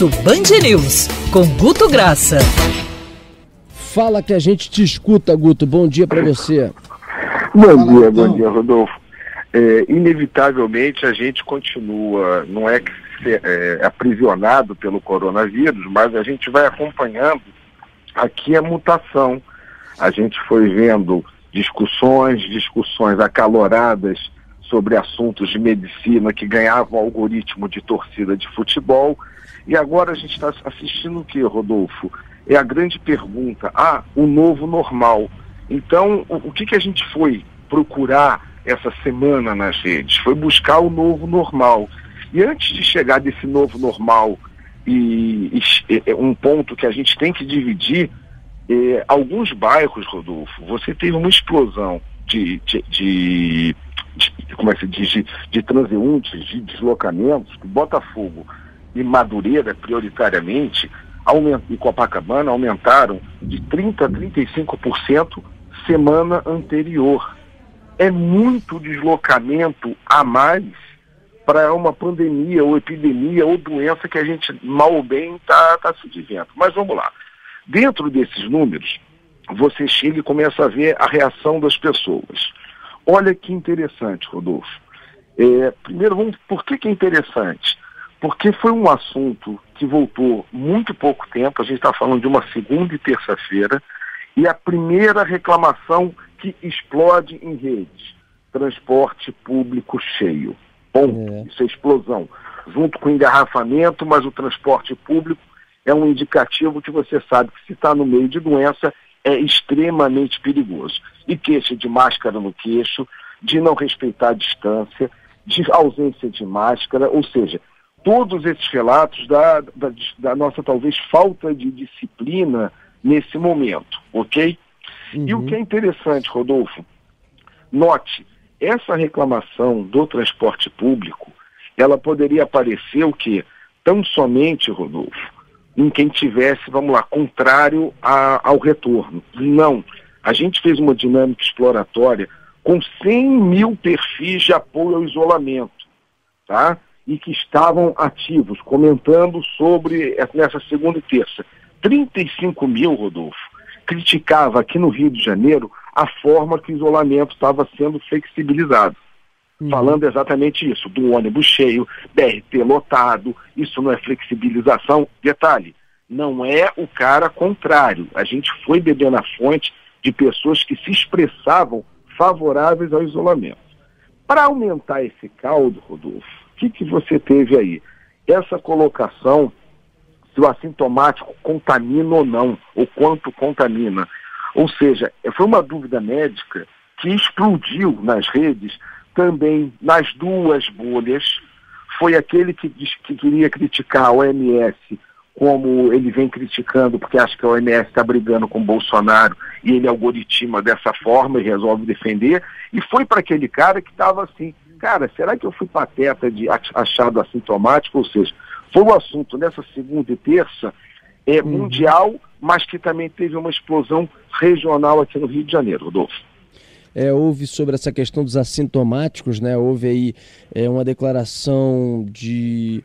Almoço Band News, com Guto Graça. Fala que a gente te escuta, Guto. Bom dia para você. Bom Fala, dia, bom dia, Rodolfo. É, inevitavelmente a gente continua, não é que ser, é, aprisionado pelo coronavírus, mas a gente vai acompanhando aqui a mutação. A gente foi vendo discussões, discussões acaloradas sobre assuntos de medicina que ganhavam algoritmo de torcida de futebol. E agora a gente está assistindo o que, Rodolfo? É a grande pergunta. Ah, o novo normal. Então, o, o que, que a gente foi procurar essa semana nas redes? Foi buscar o novo normal. E antes de chegar desse novo normal, e, e um ponto que a gente tem que dividir, é, alguns bairros, Rodolfo, você teve uma explosão de, de, de de, como é que se diz, de, de transeuntes, de deslocamentos, Botafogo e Madureira, prioritariamente, aument, e Copacabana aumentaram de 30% a 35% semana anterior. É muito deslocamento a mais para uma pandemia ou epidemia ou doença que a gente mal ou bem está tá se vivendo. Mas vamos lá. Dentro desses números, você chega e começa a ver a reação das pessoas. Olha que interessante, Rodolfo. É, primeiro, vamos, por que, que é interessante? Porque foi um assunto que voltou muito pouco tempo, a gente está falando de uma segunda e terça-feira, e a primeira reclamação que explode em redes, transporte público cheio. Ponto. É. Isso é explosão. Junto com o engarrafamento, mas o transporte público é um indicativo que você sabe que se está no meio de doença, é extremamente perigoso. E queixa de máscara no queixo, de não respeitar a distância, de ausência de máscara, ou seja, todos esses relatos da, da, da nossa talvez falta de disciplina nesse momento, ok? Uhum. E o que é interessante, Rodolfo, note, essa reclamação do transporte público, ela poderia aparecer o quê? Tão somente, Rodolfo, em quem tivesse, vamos lá, contrário a, ao retorno. Não. A gente fez uma dinâmica exploratória com 100 mil perfis de apoio ao isolamento, tá? E que estavam ativos, comentando sobre, nessa segunda e terça. 35 mil, Rodolfo, criticava aqui no Rio de Janeiro a forma que o isolamento estava sendo flexibilizado. Uhum. Falando exatamente isso, do ônibus cheio, BRT lotado, isso não é flexibilização. Detalhe, não é o cara contrário. A gente foi beber na fonte de pessoas que se expressavam favoráveis ao isolamento. Para aumentar esse caldo, Rodolfo, o que, que você teve aí? Essa colocação, se o assintomático contamina ou não, ou quanto contamina. Ou seja, foi uma dúvida médica que explodiu nas redes também nas duas bolhas, foi aquele que, diz, que queria criticar a OMS como ele vem criticando, porque acha que a OMS está brigando com o Bolsonaro e ele algoritma dessa forma e resolve defender, e foi para aquele cara que estava assim, cara, será que eu fui pateta de achado assintomático? Ou seja, foi o um assunto nessa segunda e terça é, uhum. mundial, mas que também teve uma explosão regional aqui no Rio de Janeiro, Rodolfo é, houve sobre essa questão dos assintomáticos, né? Houve aí é, uma declaração de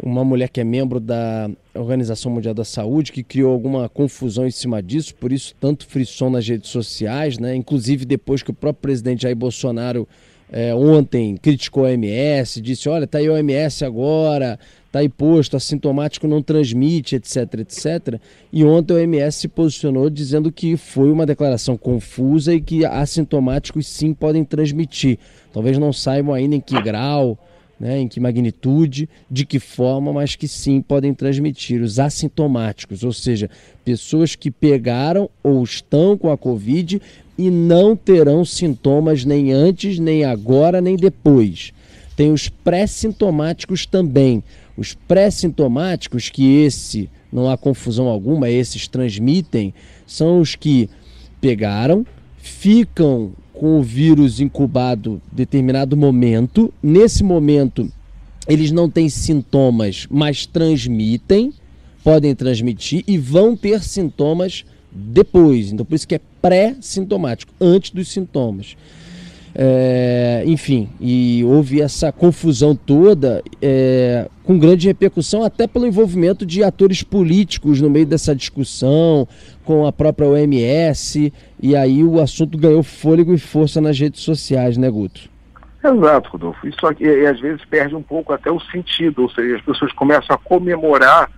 uma mulher que é membro da Organização Mundial da Saúde, que criou alguma confusão em cima disso, por isso tanto frisson nas redes sociais, né? Inclusive depois que o próprio presidente Jair Bolsonaro é, ontem criticou a OMS, disse, olha, tá aí a OMS agora, tá aí posto, assintomático não transmite, etc, etc. E ontem a OMS se posicionou dizendo que foi uma declaração confusa e que assintomáticos sim podem transmitir. Talvez não saibam ainda em que grau, né, em que magnitude, de que forma, mas que sim podem transmitir os assintomáticos, ou seja, pessoas que pegaram ou estão com a Covid e não terão sintomas nem antes, nem agora, nem depois. Tem os pré-sintomáticos também. Os pré-sintomáticos, que esse, não há confusão alguma, esses transmitem, são os que pegaram, ficam com o vírus incubado determinado momento. Nesse momento, eles não têm sintomas, mas transmitem, podem transmitir e vão ter sintomas depois. Então, por isso que é pré-sintomático, antes dos sintomas. É, enfim, e houve essa confusão toda, é, com grande repercussão, até pelo envolvimento de atores políticos no meio dessa discussão, com a própria OMS, e aí o assunto ganhou fôlego e força nas redes sociais, né, Guto? Exato, Rodolfo. Isso aqui, às vezes perde um pouco até o sentido, ou seja, as pessoas começam a comemorar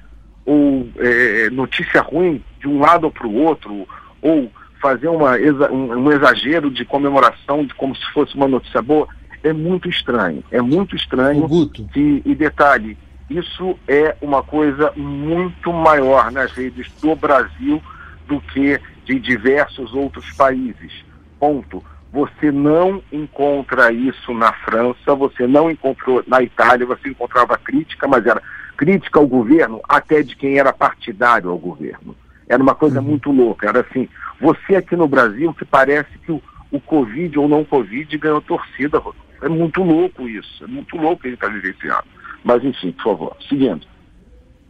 ou é, notícia ruim de um lado para o outro, ou fazer uma, um, exagero de comemoração de como se fosse uma notícia boa, é muito estranho. É muito estranho. Que, e detalhe, isso é uma coisa muito maior nas redes do Brasil do que de diversos outros países. Ponto. Você não encontra isso na França, você não encontrou na Itália, você encontrava crítica, mas era crítica ao governo até de quem era partidário ao governo. Era uma coisa uhum. muito louca. Era assim, você aqui no Brasil que parece que o, o Covid ou não Covid ganhou torcida. É muito louco isso. É muito louco que a gente está vivenciando. Mas enfim, por favor, seguindo.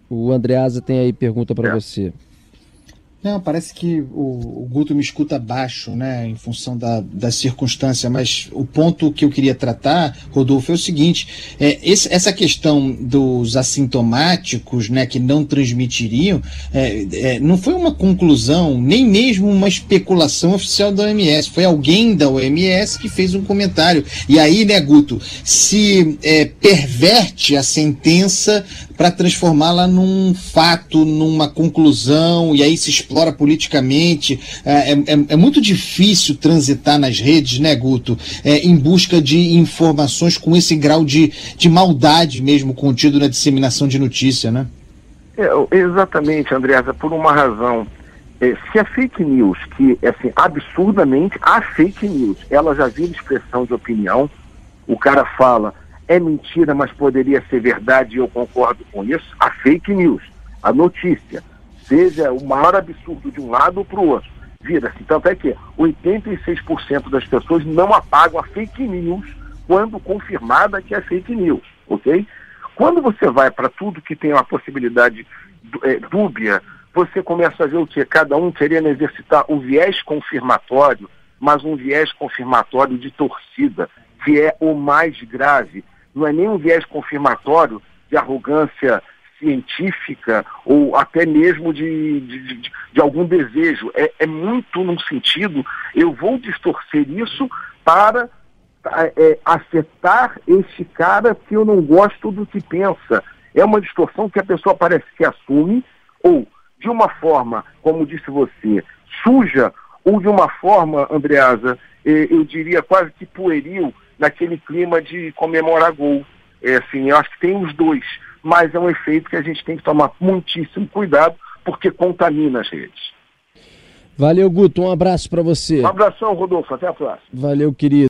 O Andreasa tem aí pergunta para é. você. Não, parece que o, o, Guto me escuta baixo, né, em função da, da circunstância, mas o ponto que eu queria tratar, Rodolfo, é o seguinte: é, esse, essa questão dos assintomáticos, né, que não transmitiriam, é, é, não foi uma conclusão, nem mesmo uma especulação oficial da OMS, foi alguém da OMS que fez um comentário. E aí, né, Guto, se é, perverte a sentença para transformá-la num fato, numa conclusão, e aí se explora politicamente. É, é, é, é muito difícil transitar nas redes, né, Guto, é, em busca de informações com esse grau de, de maldade mesmo contido na disseminação de notícia, né? É, exatamente, Andreasa, por uma razão. Se a fake news, que assim, absurdamente a fake news, ela já vira expressão de opinião, o cara fala, é mentira, mas poderia ser verdade e eu concordo com isso, a fake news, a notícia, seja o maior absurdo de um lado para o outro, vira-se. Tanto é que 86% das pessoas não apagam a fake news quando confirmada que é fake news, ok? Quando você vai para tudo que tem uma possibilidade é, dúbia, você começa a ver o que? Cada um querendo exercitar o viés confirmatório, mas um viés confirmatório de torcida, que é o mais grave não é nem um viés confirmatório de arrogância científica ou até mesmo de, de, de, de algum desejo. É, é, muito num sentido, eu vou distorcer isso para é, acertar este cara que eu não gosto do que pensa. É uma distorção que a pessoa parece que assume, ou de uma forma, como disse você, suja, ou de uma forma, Andreasa, eu diria quase que pueril, naquele clima de comemorar gol. É, assim, eu acho que tem os dois, mas é um efeito que a gente tem que tomar muitíssimo cuidado, porque contamina as redes. Valeu, Guto. Um abraço para você. Um abração, Rodolfo. Até a próxima. Valeu, querido.